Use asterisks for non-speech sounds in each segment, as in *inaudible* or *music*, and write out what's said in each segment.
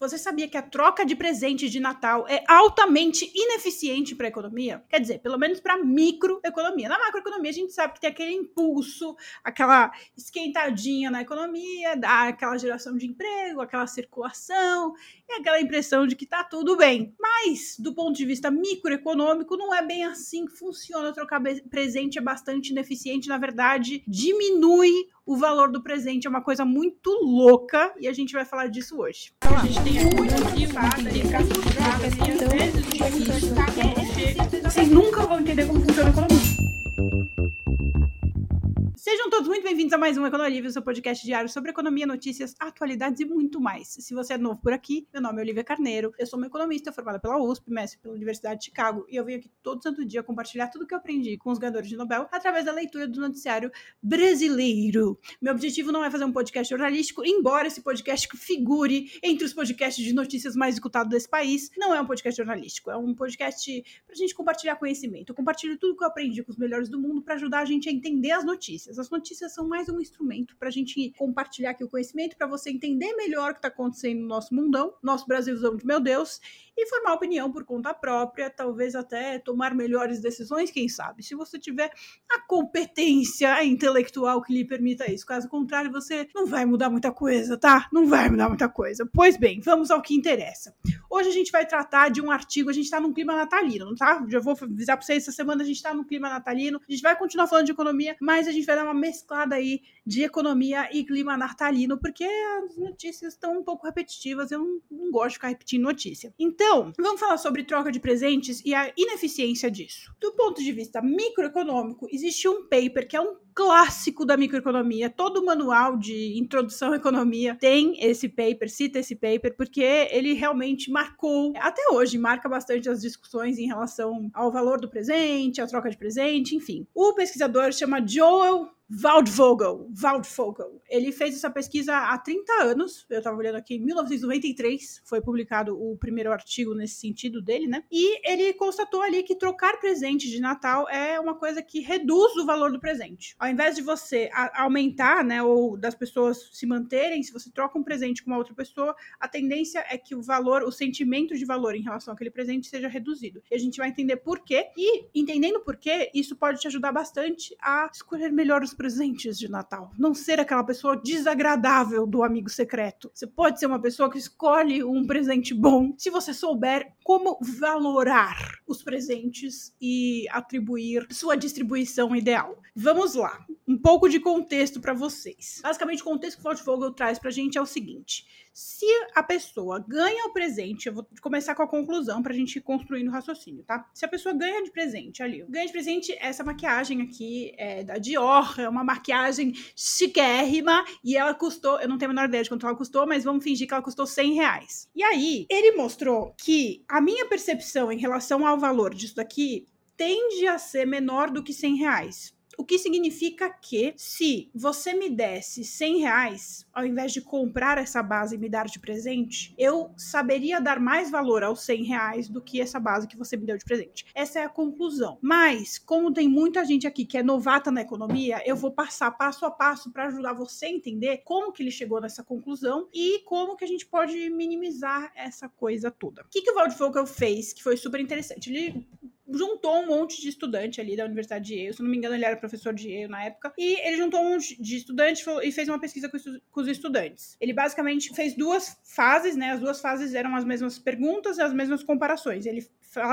Você sabia que a troca de presentes de Natal é altamente ineficiente para a economia? Quer dizer, pelo menos para microeconomia. Na macroeconomia, a gente sabe que tem aquele impulso, aquela esquentadinha na economia, dá aquela geração de emprego, aquela circulação e aquela impressão de que tá tudo bem. Mas, do ponto de vista microeconômico, não é bem assim que funciona. Trocar presente é bastante ineficiente. Na verdade, diminui o valor do presente é uma coisa muito louca e a gente vai falar disso hoje. Então, a gente tem muito Vocês nunca vão entender como funciona a economia. Sejam todos muito bem-vindos a mais um Economia, seu podcast diário sobre economia, notícias, atualidades e muito mais. Se você é novo por aqui, meu nome é Olivia Carneiro, eu sou uma economista formada pela USP, mestre pela Universidade de Chicago, e eu venho aqui todo santo dia compartilhar tudo que eu aprendi com os ganhadores de Nobel através da leitura do noticiário brasileiro. Meu objetivo não é fazer um podcast jornalístico, embora esse podcast figure entre os podcasts de notícias mais escutados desse país, não é um podcast jornalístico, é um podcast pra gente compartilhar conhecimento. Eu compartilho tudo que eu aprendi com os melhores do mundo para ajudar a gente a entender as notícias notícias. As notícias são mais um instrumento para a gente compartilhar aqui o conhecimento, para você entender melhor o que está acontecendo no nosso mundão, nosso Brasilzão de meu Deus, e formar opinião por conta própria, talvez até tomar melhores decisões, quem sabe. Se você tiver a competência intelectual que lhe permita isso. Caso contrário, você não vai mudar muita coisa, tá? Não vai mudar muita coisa. Pois bem, vamos ao que interessa. Hoje a gente vai tratar de um artigo, a gente está num clima natalino, tá? Já vou avisar para vocês, essa semana a gente está num clima natalino. A gente vai continuar falando de economia, mas a gente vai dar uma mesclada aí de economia e clima natalino, porque as notícias estão um pouco repetitivas, eu não, não gosto de ficar repetindo notícia. Então, vamos falar sobre troca de presentes e a ineficiência disso. Do ponto de vista microeconômico, existe um paper que é um clássico da microeconomia. Todo manual de introdução à economia tem esse paper, cita esse paper, porque ele realmente marcou, até hoje, marca bastante as discussões em relação ao valor do presente, à troca de presente, enfim. O pesquisador chama Joel Waldvogel, Waldvogel. Ele fez essa pesquisa há 30 anos. Eu estava olhando aqui, em 1993 foi publicado o primeiro artigo nesse sentido dele, né? E ele constatou ali que trocar presente de Natal é uma coisa que reduz o valor do presente. Ao invés de você aumentar, né, ou das pessoas se manterem, se você troca um presente com uma outra pessoa, a tendência é que o valor, o sentimento de valor em relação àquele presente seja reduzido. E a gente vai entender por quê. E entendendo por quê, isso pode te ajudar bastante a escolher melhor os presentes de Natal. Não ser aquela pessoa desagradável do amigo secreto. Você pode ser uma pessoa que escolhe um presente bom se você souber como valorar os presentes e atribuir sua distribuição ideal. Vamos lá, um pouco de contexto para vocês. Basicamente, o contexto que o Vogel traz para a gente é o seguinte: se a pessoa ganha o presente, eu vou começar com a conclusão para a gente ir construindo o raciocínio, tá? Se a pessoa ganha de presente ali, ganha de presente essa maquiagem aqui é da Dior, é uma maquiagem chiquérrima e ela custou, eu não tenho a menor ideia de quanto ela custou, mas vamos fingir que ela custou 100 reais. E aí, ele mostrou que a minha percepção em relação ao valor disso daqui tende a ser menor do que 100 reais. O que significa que se você me desse 100 reais, ao invés de comprar essa base e me dar de presente, eu saberia dar mais valor aos 100 reais do que essa base que você me deu de presente. Essa é a conclusão. Mas, como tem muita gente aqui que é novata na economia, eu vou passar passo a passo para ajudar você a entender como que ele chegou nessa conclusão e como que a gente pode minimizar essa coisa toda. O que, que o Waldvogel fez que foi super interessante? Ele juntou um monte de estudante ali da Universidade de Yale, se não me engano ele era professor de Yale na época, e ele juntou um monte de estudantes e fez uma pesquisa com, com os estudantes. Ele basicamente fez duas fases, né, as duas fases eram as mesmas perguntas e as mesmas comparações. Ele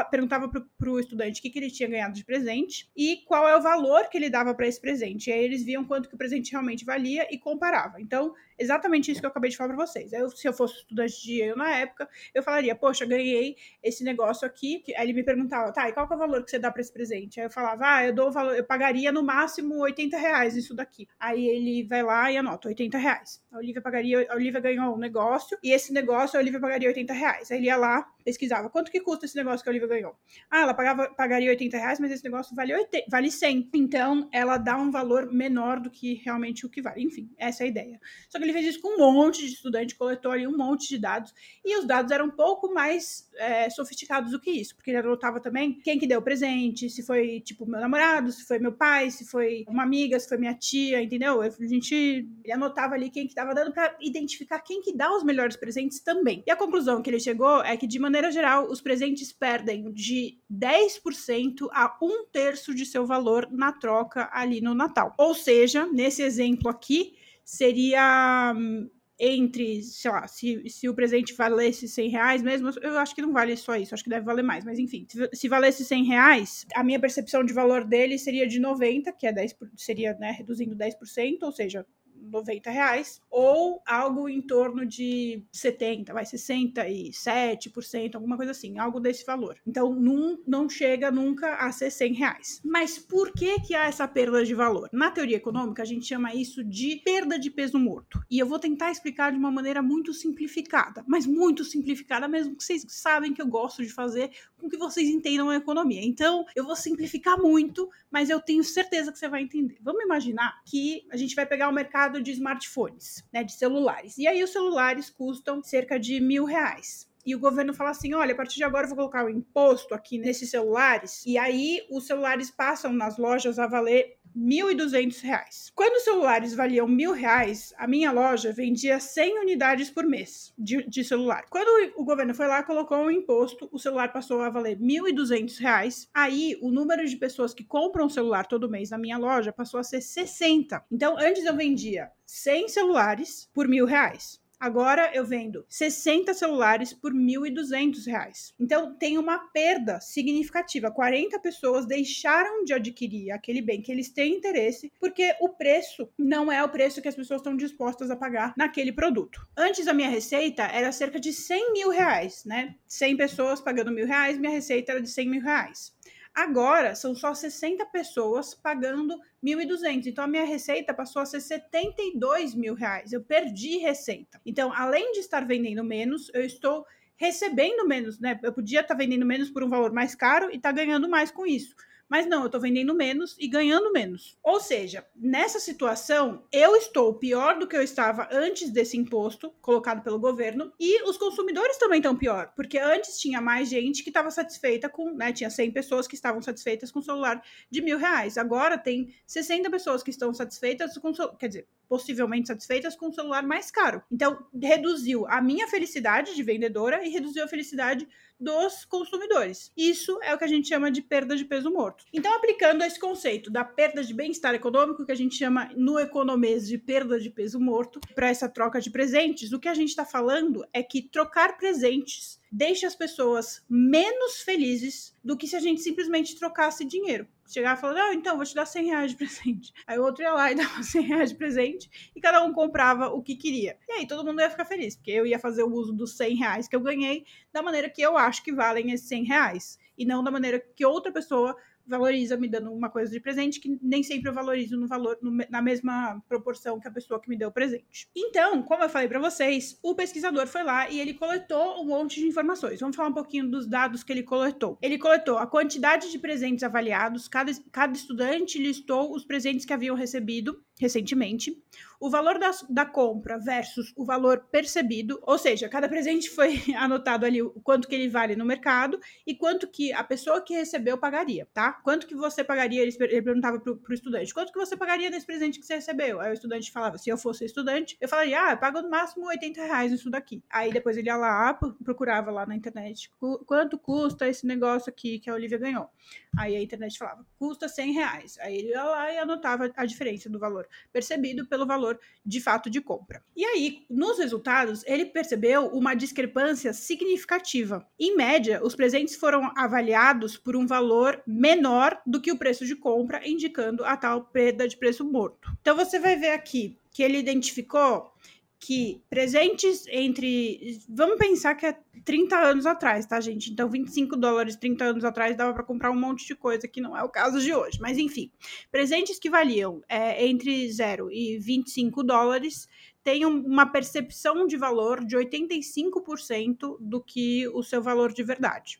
perguntava para o estudante o que, que ele tinha ganhado de presente e qual é o valor que ele dava para esse presente. E aí eles viam quanto que o presente realmente valia e comparava. Então, exatamente isso que eu acabei de falar para vocês. Eu, se eu fosse estudante de eu na época, eu falaria, poxa, ganhei esse negócio aqui. Aí ele me perguntava, tá, e qual é o valor que você dá para esse presente? Aí eu falava, ah, eu dou valor, eu pagaria no máximo 80 reais isso daqui. Aí ele vai lá e anota 80 reais. A Olivia pagaria, a Olivia ganhou um negócio, e esse negócio a Olivia pagaria 80 reais. Aí ele ia lá, pesquisava, quanto que custa esse negócio que a Olivia ganhou? Ah, ela pagava, pagaria 80 reais, mas esse negócio vale, 80, vale 100. Então, ela dá um valor menor do que realmente o que vale. Enfim, essa é a ideia. Só que ele fez isso com um monte de estudante, coletou ali um monte de dados, e os dados eram um pouco mais é, sofisticados do que isso, porque ele anotava também quem que deu presente, se foi, tipo, meu namorado, se foi meu pai, se foi uma amiga, se foi minha tia, entendeu? A gente anotava ali quem que estava dando para identificar quem que dá os melhores presentes também. E a conclusão que ele chegou é que, de maneira geral, os presentes perdem de 10% a um terço de seu valor na troca ali no Natal. Ou seja, nesse exemplo aqui, seria hum, entre, sei lá, se, se o presente valesse 100 reais mesmo, eu acho que não vale só isso, acho que deve valer mais, mas enfim, se, se valesse 100 reais, a minha percepção de valor dele seria de 90, que é 10, seria, né, reduzindo 10%, ou seja, 90 reais, ou algo em torno de 70, vai 67%, alguma coisa assim, algo desse valor. Então, não, não chega nunca a ser 100 reais. Mas por que que há essa perda de valor? Na teoria econômica, a gente chama isso de perda de peso morto. E eu vou tentar explicar de uma maneira muito simplificada, mas muito simplificada mesmo, que vocês sabem que eu gosto de fazer com que vocês entendam a economia. Então, eu vou simplificar muito, mas eu tenho certeza que você vai entender. Vamos imaginar que a gente vai pegar o mercado mercado de smartphones, né, de celulares. E aí os celulares custam cerca de mil reais e o governo fala assim: olha, a partir de agora eu vou colocar o imposto aqui nesses celulares, e aí os celulares passam nas lojas a valer R$ 1.200. Quando os celulares valiam mil reais, a minha loja vendia 100 unidades por mês de, de celular. Quando o governo foi lá, colocou um imposto, o celular passou a valer R$ 1.200. Aí, o número de pessoas que compram celular todo mês na minha loja passou a ser 60. Então, antes eu vendia 100 celulares por mil reais. Agora eu vendo 60 celulares por R$ 1.200. Então tem uma perda significativa. 40 pessoas deixaram de adquirir aquele bem que eles têm interesse porque o preço não é o preço que as pessoas estão dispostas a pagar naquele produto. Antes a minha receita era cerca de 100 mil reais, né? 100 pessoas pagando mil reais, minha receita era de 100 mil reais. Agora são só 60 pessoas pagando 1.200. Então a minha receita passou a ser 72 mil reais. Eu perdi receita. Então, além de estar vendendo menos, eu estou recebendo menos, né? Eu podia estar vendendo menos por um valor mais caro e estar ganhando mais com isso. Mas não, eu estou vendendo menos e ganhando menos. Ou seja, nessa situação, eu estou pior do que eu estava antes desse imposto colocado pelo governo e os consumidores também estão pior, porque antes tinha mais gente que estava satisfeita com, né, tinha 100 pessoas que estavam satisfeitas com o celular de mil reais. Agora tem 60 pessoas que estão satisfeitas com, quer dizer, possivelmente satisfeitas com um celular mais caro. Então, reduziu a minha felicidade de vendedora e reduziu a felicidade dos consumidores. Isso é o que a gente chama de perda de peso morto. Então, aplicando esse conceito da perda de bem-estar econômico, que a gente chama no economês de perda de peso morto, para essa troca de presentes, o que a gente está falando é que trocar presentes deixa as pessoas menos felizes do que se a gente simplesmente trocasse dinheiro. Chegar e falar, não, então, vou te dar 100 reais de *laughs* presente. Aí o outro ia lá e dava 100 reais de presente e cada um comprava o que queria. E aí todo mundo ia ficar feliz, porque eu ia fazer o uso dos 100 reais que eu ganhei da maneira que eu acho que valem esses 100 reais. E não da maneira que outra pessoa valoriza me dando uma coisa de presente que nem sempre eu valorizo no valor no, na mesma proporção que a pessoa que me deu o presente. Então, como eu falei para vocês, o pesquisador foi lá e ele coletou um monte de informações. Vamos falar um pouquinho dos dados que ele coletou. Ele coletou a quantidade de presentes avaliados, cada, cada estudante listou os presentes que haviam recebido recentemente, o valor da, da, compra versus o valor percebido, ou seja, cada presente foi *laughs* anotado ali o quanto que ele vale no mercado e quanto que a pessoa que recebeu pagaria, tá? Quanto que você pagaria, ele, ele perguntava pro, pro estudante, quanto que você pagaria nesse presente que você recebeu? Aí o estudante falava, se eu fosse estudante, eu falaria, ah, eu pago no máximo 80 reais isso daqui. Aí depois ele ia lá, procurava lá na internet, quanto custa esse negócio aqui que a Olivia ganhou? Aí a internet falava, custa 100 reais. Aí ele ia lá e anotava a diferença do valor percebido pelo valor de fato de compra. E aí, nos resultados, ele percebeu uma discrepância significativa. Em média, os presentes foram avaliados por um valor menor do que o preço de compra, indicando a tal perda de preço morto. Então você vai ver aqui que ele identificou que presentes entre. Vamos pensar que é 30 anos atrás, tá, gente? Então, 25 dólares 30 anos atrás dava para comprar um monte de coisa, que não é o caso de hoje. Mas, enfim, presentes que valiam é, entre 0 e 25 dólares têm uma percepção de valor de 85% do que o seu valor de verdade.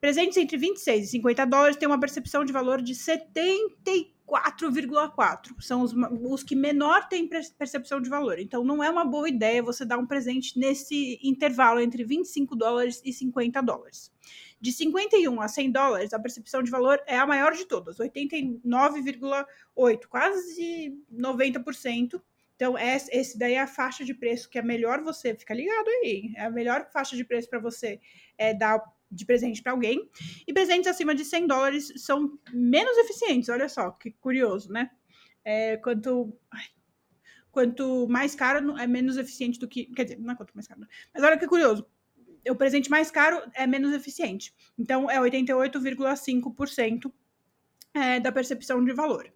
Presentes entre 26 e 50 dólares têm uma percepção de valor de 73%. 4,4. São os, os que menor têm percepção de valor. Então, não é uma boa ideia você dar um presente nesse intervalo entre 25 dólares e 50 dólares. De 51 a 100 dólares, a percepção de valor é a maior de todas, 89,8, quase 90%. Então, esse daí é a faixa de preço que é melhor você ficar ligado aí. É a melhor faixa de preço para você é, dar de presente para alguém. E presentes acima de 100 dólares são menos eficientes, olha só, que curioso, né? É, quanto, ai, quanto mais caro, é menos eficiente do que. Quer dizer, não é quanto mais caro. Mas olha que curioso. O presente mais caro é menos eficiente. Então, é 88,5% é, da percepção de valor.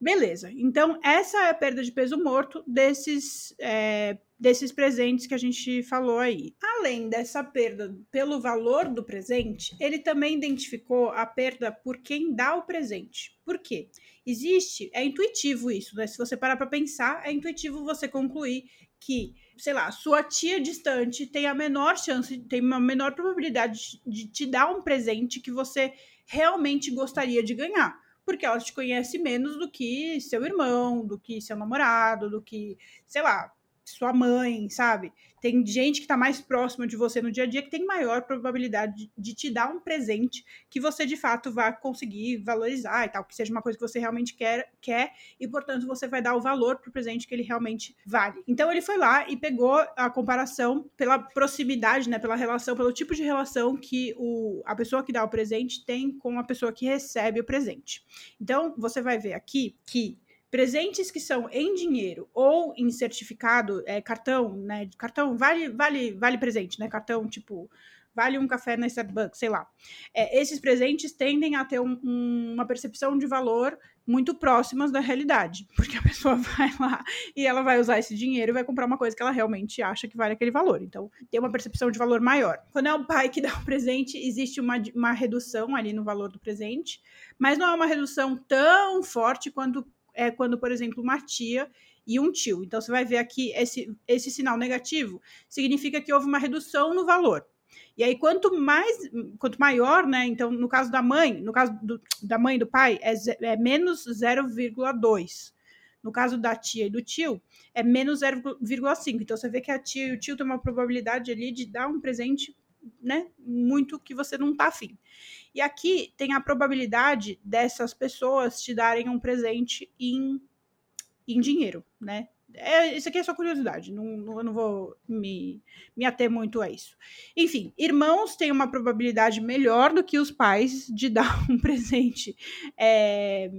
Beleza. Então, essa é a perda de peso morto desses é, desses presentes que a gente falou aí. Além dessa perda pelo valor do presente, ele também identificou a perda por quem dá o presente. Por quê? Existe, é intuitivo isso, né? Se você parar para pensar, é intuitivo você concluir que, sei lá, sua tia distante tem a menor chance, tem uma menor probabilidade de te dar um presente que você realmente gostaria de ganhar porque ela te conhece menos do que seu irmão, do que seu namorado, do que, sei lá, sua mãe, sabe? Tem gente que está mais próxima de você no dia a dia que tem maior probabilidade de, te dar um presente que você de fato vai conseguir valorizar e tal, que seja uma coisa que você realmente quer, quer e portanto você vai dar o valor para o presente que ele realmente vale. Então ele foi lá e pegou a comparação pela proximidade, né, pela relação, pelo tipo de relação que o, a pessoa que dá o presente tem com a pessoa que recebe o presente. Então você vai ver aqui que presentes que são em dinheiro ou em certificado, é, cartão, né? Cartão vale, vale, vale presente, né? Cartão tipo vale um café na Starbucks, sei lá. É, esses presentes tendem a ter um, um, uma percepção de valor muito próximas da realidade, *laughs* porque a pessoa *laughs* vai lá e ela vai usar esse dinheiro e vai comprar uma coisa que ela realmente acha que vale aquele valor. Então, tem uma percepção de valor maior. Quando é o pai que *laughs* dá o presente, existe uma, uma redução ali no valor do presente, mas não é uma redução tão forte quanto é quando, por exemplo, uma tia e um tio. Então, você vai ver aqui esse, esse sinal negativo, significa que houve uma redução no valor. E aí, quanto mais, quanto maior, né? Então, no caso da mãe, no caso do, da mãe e do pai, é, é menos 0,2. No caso da tia e do tio, é menos 0,5. Então, você vê que a tia e o tio têm uma probabilidade ali de dar um presente, né? Muito que você não tá afim. E aqui tem a probabilidade dessas pessoas te darem um presente em, em dinheiro, né? É, isso aqui é só curiosidade, não, não, eu não vou me, me ater muito a isso. Enfim, irmãos têm uma probabilidade melhor do que os pais de *laughs* dar um presente é,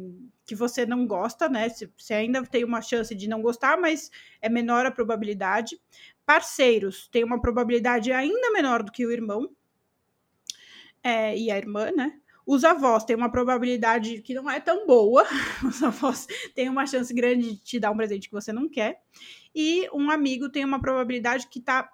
que você não gosta, né? Você ainda tem uma chance de não gostar, mas é menor a probabilidade. Parceiros têm uma probabilidade ainda menor do que o irmão, é, e a irmã, né? Os avós têm uma probabilidade que não é tão boa, *laughs* os avós têm uma chance grande de te dar um presente que você não quer, e um amigo tem uma probabilidade que está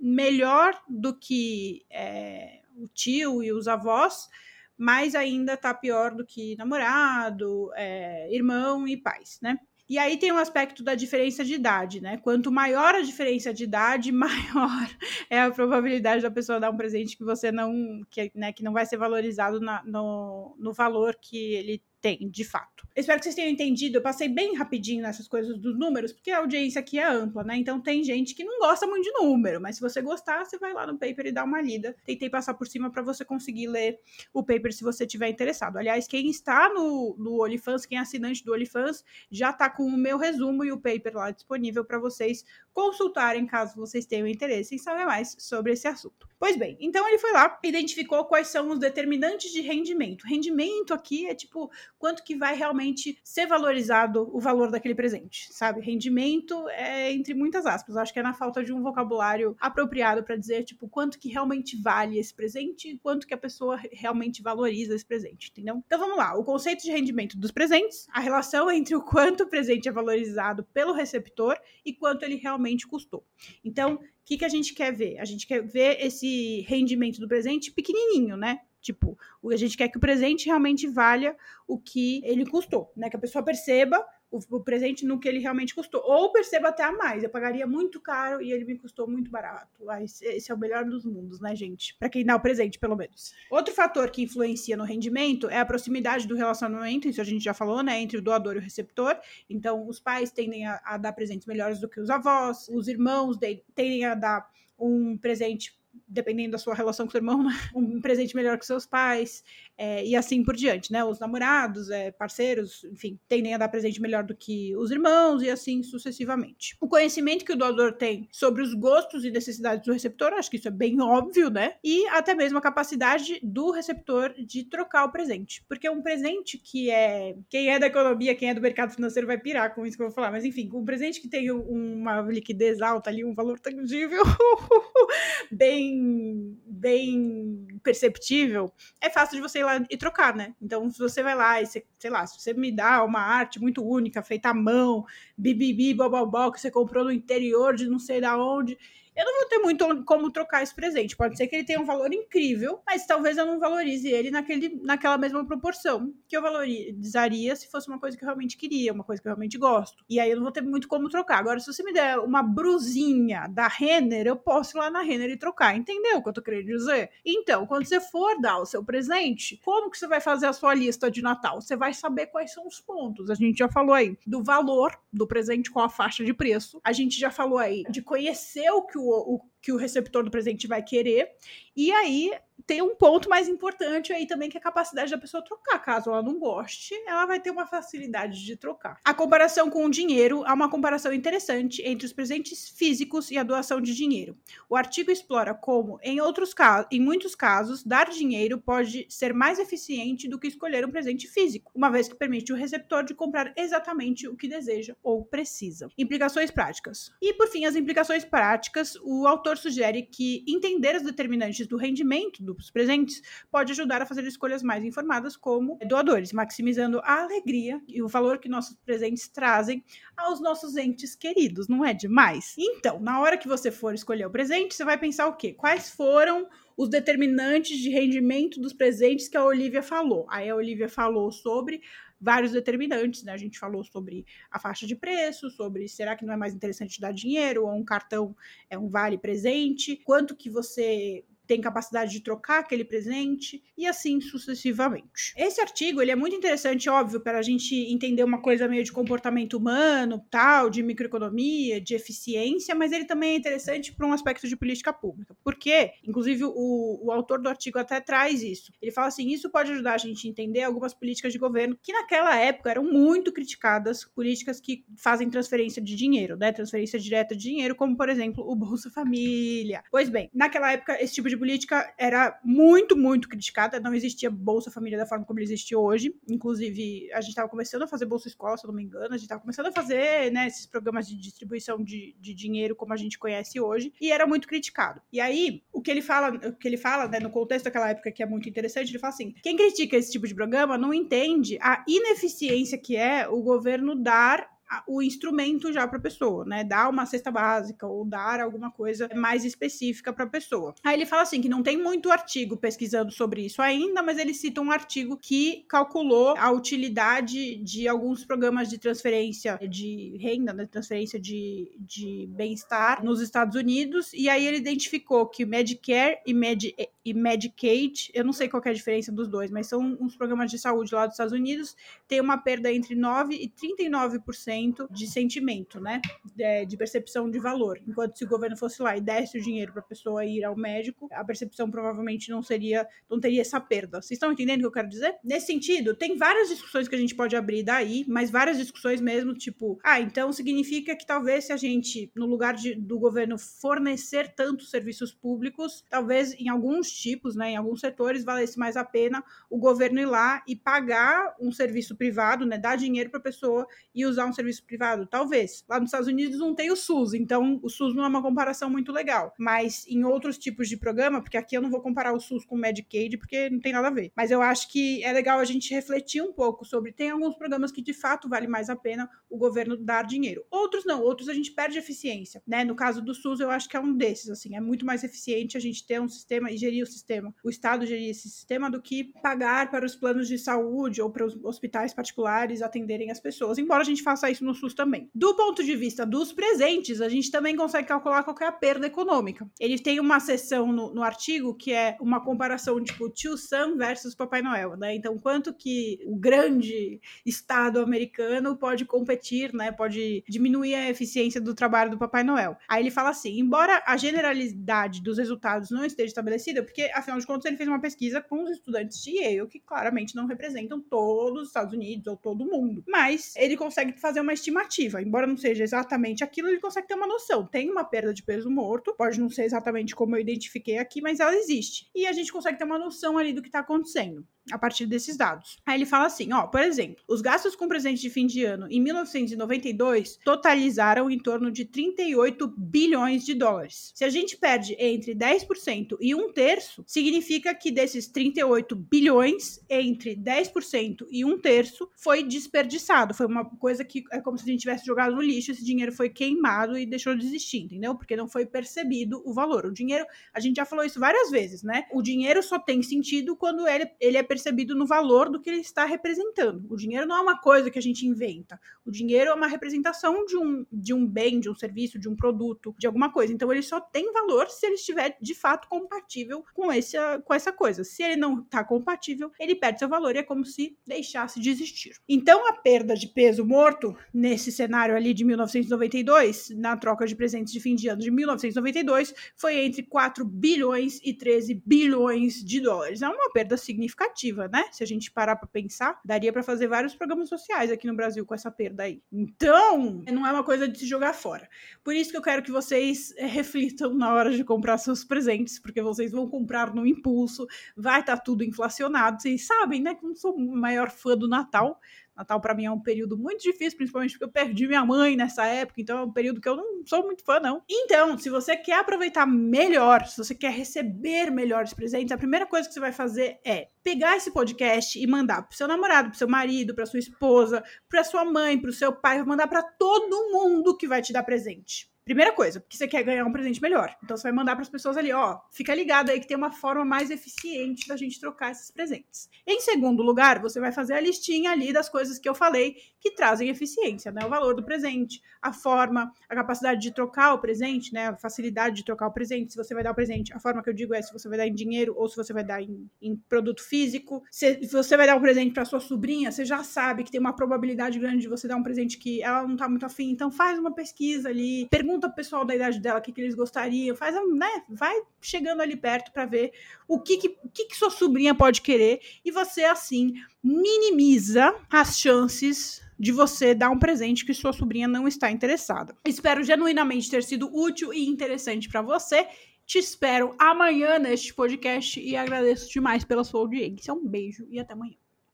melhor do que é, o tio e os avós, mas ainda está pior do que namorado, é, irmão e pais, né? E aí tem um aspecto da diferença de idade, né? Quanto maior a diferença de idade, *laughs* maior é a probabilidade da pessoa dar um presente que você não, que, né, que não vai ser valorizado na, no, no valor que ele tem, de fato. Espero que vocês tenham entendido. Eu passei bem rapidinho nessas coisas dos números, porque a audiência aqui é ampla, né? Então tem gente que não gosta muito de número, mas se você gostar, você vai lá no paper e dá uma lida. Tentei passar por cima para você conseguir ler o paper se você tiver interessado. Aliás, quem está no, no Olifans, quem é assinante do Olifans, já está com o meu resumo e o paper lá disponível para vocês consultarem caso vocês tenham interesse em saber mais sobre esse assunto. Pois bem, então ele foi lá, identificou quais são os determinantes de rendimento. Rendimento aqui é tipo quanto que vai realmente ser valorizado o valor daquele presente, sabe? Rendimento é entre muitas aspas. Acho que é na falta de um vocabulário apropriado para dizer tipo quanto que realmente vale esse presente e quanto que a pessoa realmente valoriza esse presente, entendeu? Então vamos lá, o conceito de rendimento dos presentes, a relação *laughs* entre o quanto o presente é valorizado pelo receptor e quanto ele realmente custou. Então, o que, que a gente quer ver? A gente quer ver esse rendimento do presente pequenininho, né? Tipo, a gente quer que o presente realmente valha o que ele custou, né? Que a pessoa perceba o, o, presente no que ele realmente custou. Ou perceba até a mais. Eu pagaria muito caro e ele me custou muito barato. Esse é o melhor dos mundos, né, gente? Para quem dá o presente, pelo menos. Outro fator que influencia no rendimento é a proximidade do relacionamento, isso a gente já falou, né, entre o doador e o receptor. Então, os pais tendem a, a dar presentes melhores do que os avós, os irmãos de, tendem a dar um presente dependendo da sua relação com o seu irmão, *laughs* um presente melhor que seus pais, é, e assim por diante, né? Os namorados, é, parceiros, enfim, tendem a dar presente melhor do que os irmãos, e assim sucessivamente. O conhecimento que o doador tem sobre os gostos e necessidades do receptor, acho que isso é bem óbvio, né? E até mesmo a capacidade do receptor de trocar o presente. Porque um presente que é. Quem é da economia, quem é do mercado financeiro vai pirar com isso que eu vou falar, mas enfim, um presente que tem uma liquidez alta ali, um valor tangível, *laughs* bem bem, perceptível, é fácil de você ir lá e trocar, né? Então, se você vai lá e você, sei lá, se você me dá uma arte muito única, feita à mão, bibibi, bobobó, que você comprou no interior de não sei da onde, eu não vou ter muito como trocar esse presente. Pode ser que ele tenha um valor incrível, mas talvez eu não valorize ele naquele, naquela mesma proporção que eu valorizaria se fosse uma coisa que eu realmente queria, uma coisa que eu realmente gosto. E aí eu não vou ter muito como trocar. Agora, se você me der uma brusinha da Renner, eu posso ir lá na Renner e trocar. Entendeu o que eu tô querendo dizer? Então, quando você for dar o seu presente, como que você vai fazer a sua lista de Natal? Você vai saber quais são os pontos. A gente já falou aí do valor do presente com a faixa de preço. A gente já falou aí de conhecer o que o o, que o receptor do presente vai querer. E aí tem um ponto mais importante aí também, que é a capacidade da pessoa trocar. Caso ela não goste, ela vai ter uma facilidade de trocar. A comparação com o dinheiro é uma comparação interessante entre os presentes físicos e a doação de dinheiro. O artigo explora como, em outros casos, em muitos casos, dar dinheiro pode ser mais eficiente do que escolher um presente físico, uma vez que permite o receptor de comprar exatamente o que deseja ou precisa. Implicações práticas. E por fim, as implicações práticas, o autor sugere que entender os determinantes do rendimento do dos presentes pode ajudar a fazer escolhas mais informadas como doadores, maximizando a alegria e o valor que nossos presentes trazem aos nossos entes queridos, não é demais? Então, na hora que você for escolher o presente, você vai pensar o quê? Quais foram os determinantes de rendimento dos presentes que a Olivia falou? Aí a Olivia falou sobre vários determinantes, né? A gente falou sobre a faixa de preço, sobre será que não é mais interessante dar dinheiro ou um cartão é um vale presente, quanto que você tem capacidade de trocar aquele presente e assim sucessivamente. Esse artigo ele é muito interessante, óbvio, para a gente entender uma coisa meio de comportamento humano, tal, de microeconomia, de eficiência, mas ele também é interessante para um aspecto de política pública. Porque, inclusive, o, o autor do artigo até traz isso. Ele fala assim: isso pode ajudar a gente a entender algumas políticas de governo que naquela época eram muito criticadas, políticas que fazem transferência de dinheiro, né? Transferência direta de dinheiro, como por exemplo o Bolsa Família. Pois bem, naquela época esse tipo de política era muito, muito criticada. Não existia Bolsa Família da forma como ele existe hoje. Inclusive, a gente estava começando a fazer Bolsa Escola, se eu não me engano. A gente estava começando a fazer né, esses programas de distribuição de, de dinheiro como a gente conhece hoje. E era muito criticado. E aí, o que ele fala, o que ele fala né, no contexto daquela época, que é muito interessante, ele fala assim: quem critica esse tipo de programa não entende a ineficiência que é o governo dar o instrumento já para a pessoa, né? Dar uma cesta básica ou dar alguma coisa mais específica para a pessoa. Aí ele fala assim que não tem muito artigo pesquisando sobre isso ainda, mas ele cita um artigo que calculou a utilidade de alguns programas de transferência de renda, né? transferência de, de bem-estar nos Estados Unidos, e aí ele identificou que Medicare e, Medi e Medicaid, eu não sei qual é a diferença dos dois, mas são uns programas de saúde lá dos Estados Unidos, tem uma perda entre 9 e 39% de sentimento, né? De, de, percepção de valor. Enquanto se o governo fosse lá e desse o dinheiro para a pessoa ir ao médico, a percepção provavelmente não seria, não teria essa perda. Vocês estão entendendo o que eu quero dizer? Nesse sentido, tem várias discussões que a gente pode abrir daí, mas várias discussões mesmo, tipo, ah, então significa que talvez se a gente, no lugar de, do governo fornecer tantos serviços públicos, talvez em alguns tipos, né, em alguns setores, valesse mais a pena o governo ir lá e pagar um serviço privado, né, dar dinheiro para a pessoa e usar um serviço privado? Talvez. Lá nos Estados Unidos não tem o SUS, então o SUS não é uma comparação muito legal. Mas em outros tipos de programa, porque aqui eu não vou comparar o SUS com o Medicaid, porque não tem nada a ver. Mas eu acho que é legal a gente refletir um pouco sobre. Tem alguns programas que de fato vale mais a pena o governo dar dinheiro. Outros não, outros a gente perde eficiência, né? No caso do SUS, eu acho que é um desses, assim, é muito mais eficiente a gente ter um sistema e gerir sistema, o Estado gerir esse sistema, do que pagar para os planos de saúde ou para os hospitais particulares atenderem as pessoas, embora a gente faça isso no SUS também. Do ponto de vista dos presentes, a gente também consegue calcular qual é a perda econômica. Ele tem uma seção no, no artigo que é uma comparação tipo Tio Sam versus Papai Noel, né? Então, quanto que o grande Estado americano pode competir, né? Pode diminuir a eficiência do trabalho do Papai Noel. Aí ele fala assim: embora a generalidade dos resultados não esteja estabelecida, porque afinal de contas ele fez uma pesquisa com os estudantes de Yale, que claramente não representam todos os Estados Unidos ou todo mundo, mas ele consegue fazer uma estimativa, embora não seja exatamente aquilo, ele consegue ter uma noção. Tem uma perda de peso morto, pode não ser exatamente como eu identifiquei aqui, mas ela existe. E a gente consegue ter uma noção ali do que está acontecendo a partir desses dados. Aí ele fala assim, ó, por exemplo, os gastos com presente de fim de ano em 1992 totalizaram em torno de 38 bilhões de dólares. Se a gente perde entre 10% e um terço, significa que desses 38 bilhões, entre 10% e um terço foi desperdiçado. Foi uma coisa que é como se a gente tivesse jogado no lixo, esse dinheiro foi queimado e deixou de existir, entendeu? Porque não foi percebido o valor. O dinheiro, a gente já falou isso várias vezes, né? O dinheiro só tem sentido quando ele, ele é percebido no valor do que ele está representando. O dinheiro não é uma coisa que a gente inventa. O dinheiro é uma representação de um, de um bem, de um serviço, de um produto, de alguma coisa. Então ele só tem valor se ele estiver de fato compatível com, esse, com essa coisa. Se ele não está compatível, ele perde seu valor e é como se deixasse de existir. Então a perda de peso morto nesse cenário ali de 1992, na troca de presentes de fim de ano de 1992, foi entre 4 bilhões e 13 bilhões de dólares. É uma perda significativa né? Se a gente parar para pensar, daria para fazer vários programas sociais aqui no Brasil com essa perda aí. Então, não é uma coisa de se jogar fora. Por isso que eu quero que vocês é, reflitam na hora de comprar seus presentes, porque vocês vão comprar no impulso, vai estar tá tudo inflacionado. Vocês sabem, né? Que não sou o maior fã do Natal, Natal para mim é um período muito difícil, principalmente porque eu perdi minha mãe nessa época, então é um período que eu não sou muito fã, não. Então, se você quer aproveitar melhor, se você quer receber melhores presentes, a primeira coisa que você vai fazer é pegar esse podcast e mandar pro seu namorado, pro seu marido, pra sua esposa, pra sua mãe, pro seu pai, mandar para todo mundo que vai te dar presente. Primeira coisa, porque você quer ganhar um presente melhor. Então você vai mandar para as pessoas ali, ó, fica ligado aí que tem uma forma mais eficiente da gente trocar esses presentes. Em segundo lugar, você vai fazer a listinha ali das coisas que eu falei que trazem eficiência, né? O valor do presente, a forma, a capacidade de trocar o presente, né? A facilidade de trocar o presente, se você vai dar o presente. A forma que eu digo é se você vai dar em dinheiro ou se você vai dar em, em produto físico. Se você vai dar um presente para sua sobrinha, você já sabe que tem uma probabilidade grande de você dar um presente que ela não tá muito afim, então faz uma pesquisa ali, pergunta pergunta pro pessoal da idade dela o que, que eles gostariam, faz, né? Vai chegando ali perto para ver o que que, o que que sua sobrinha pode querer e você assim minimiza as chances de você dar um presente que sua sobrinha não está interessada. Espero genuinamente ter sido útil e interessante para você. Te espero amanhã neste podcast e agradeço demais pela sua audiência. Um beijo e até amanhã.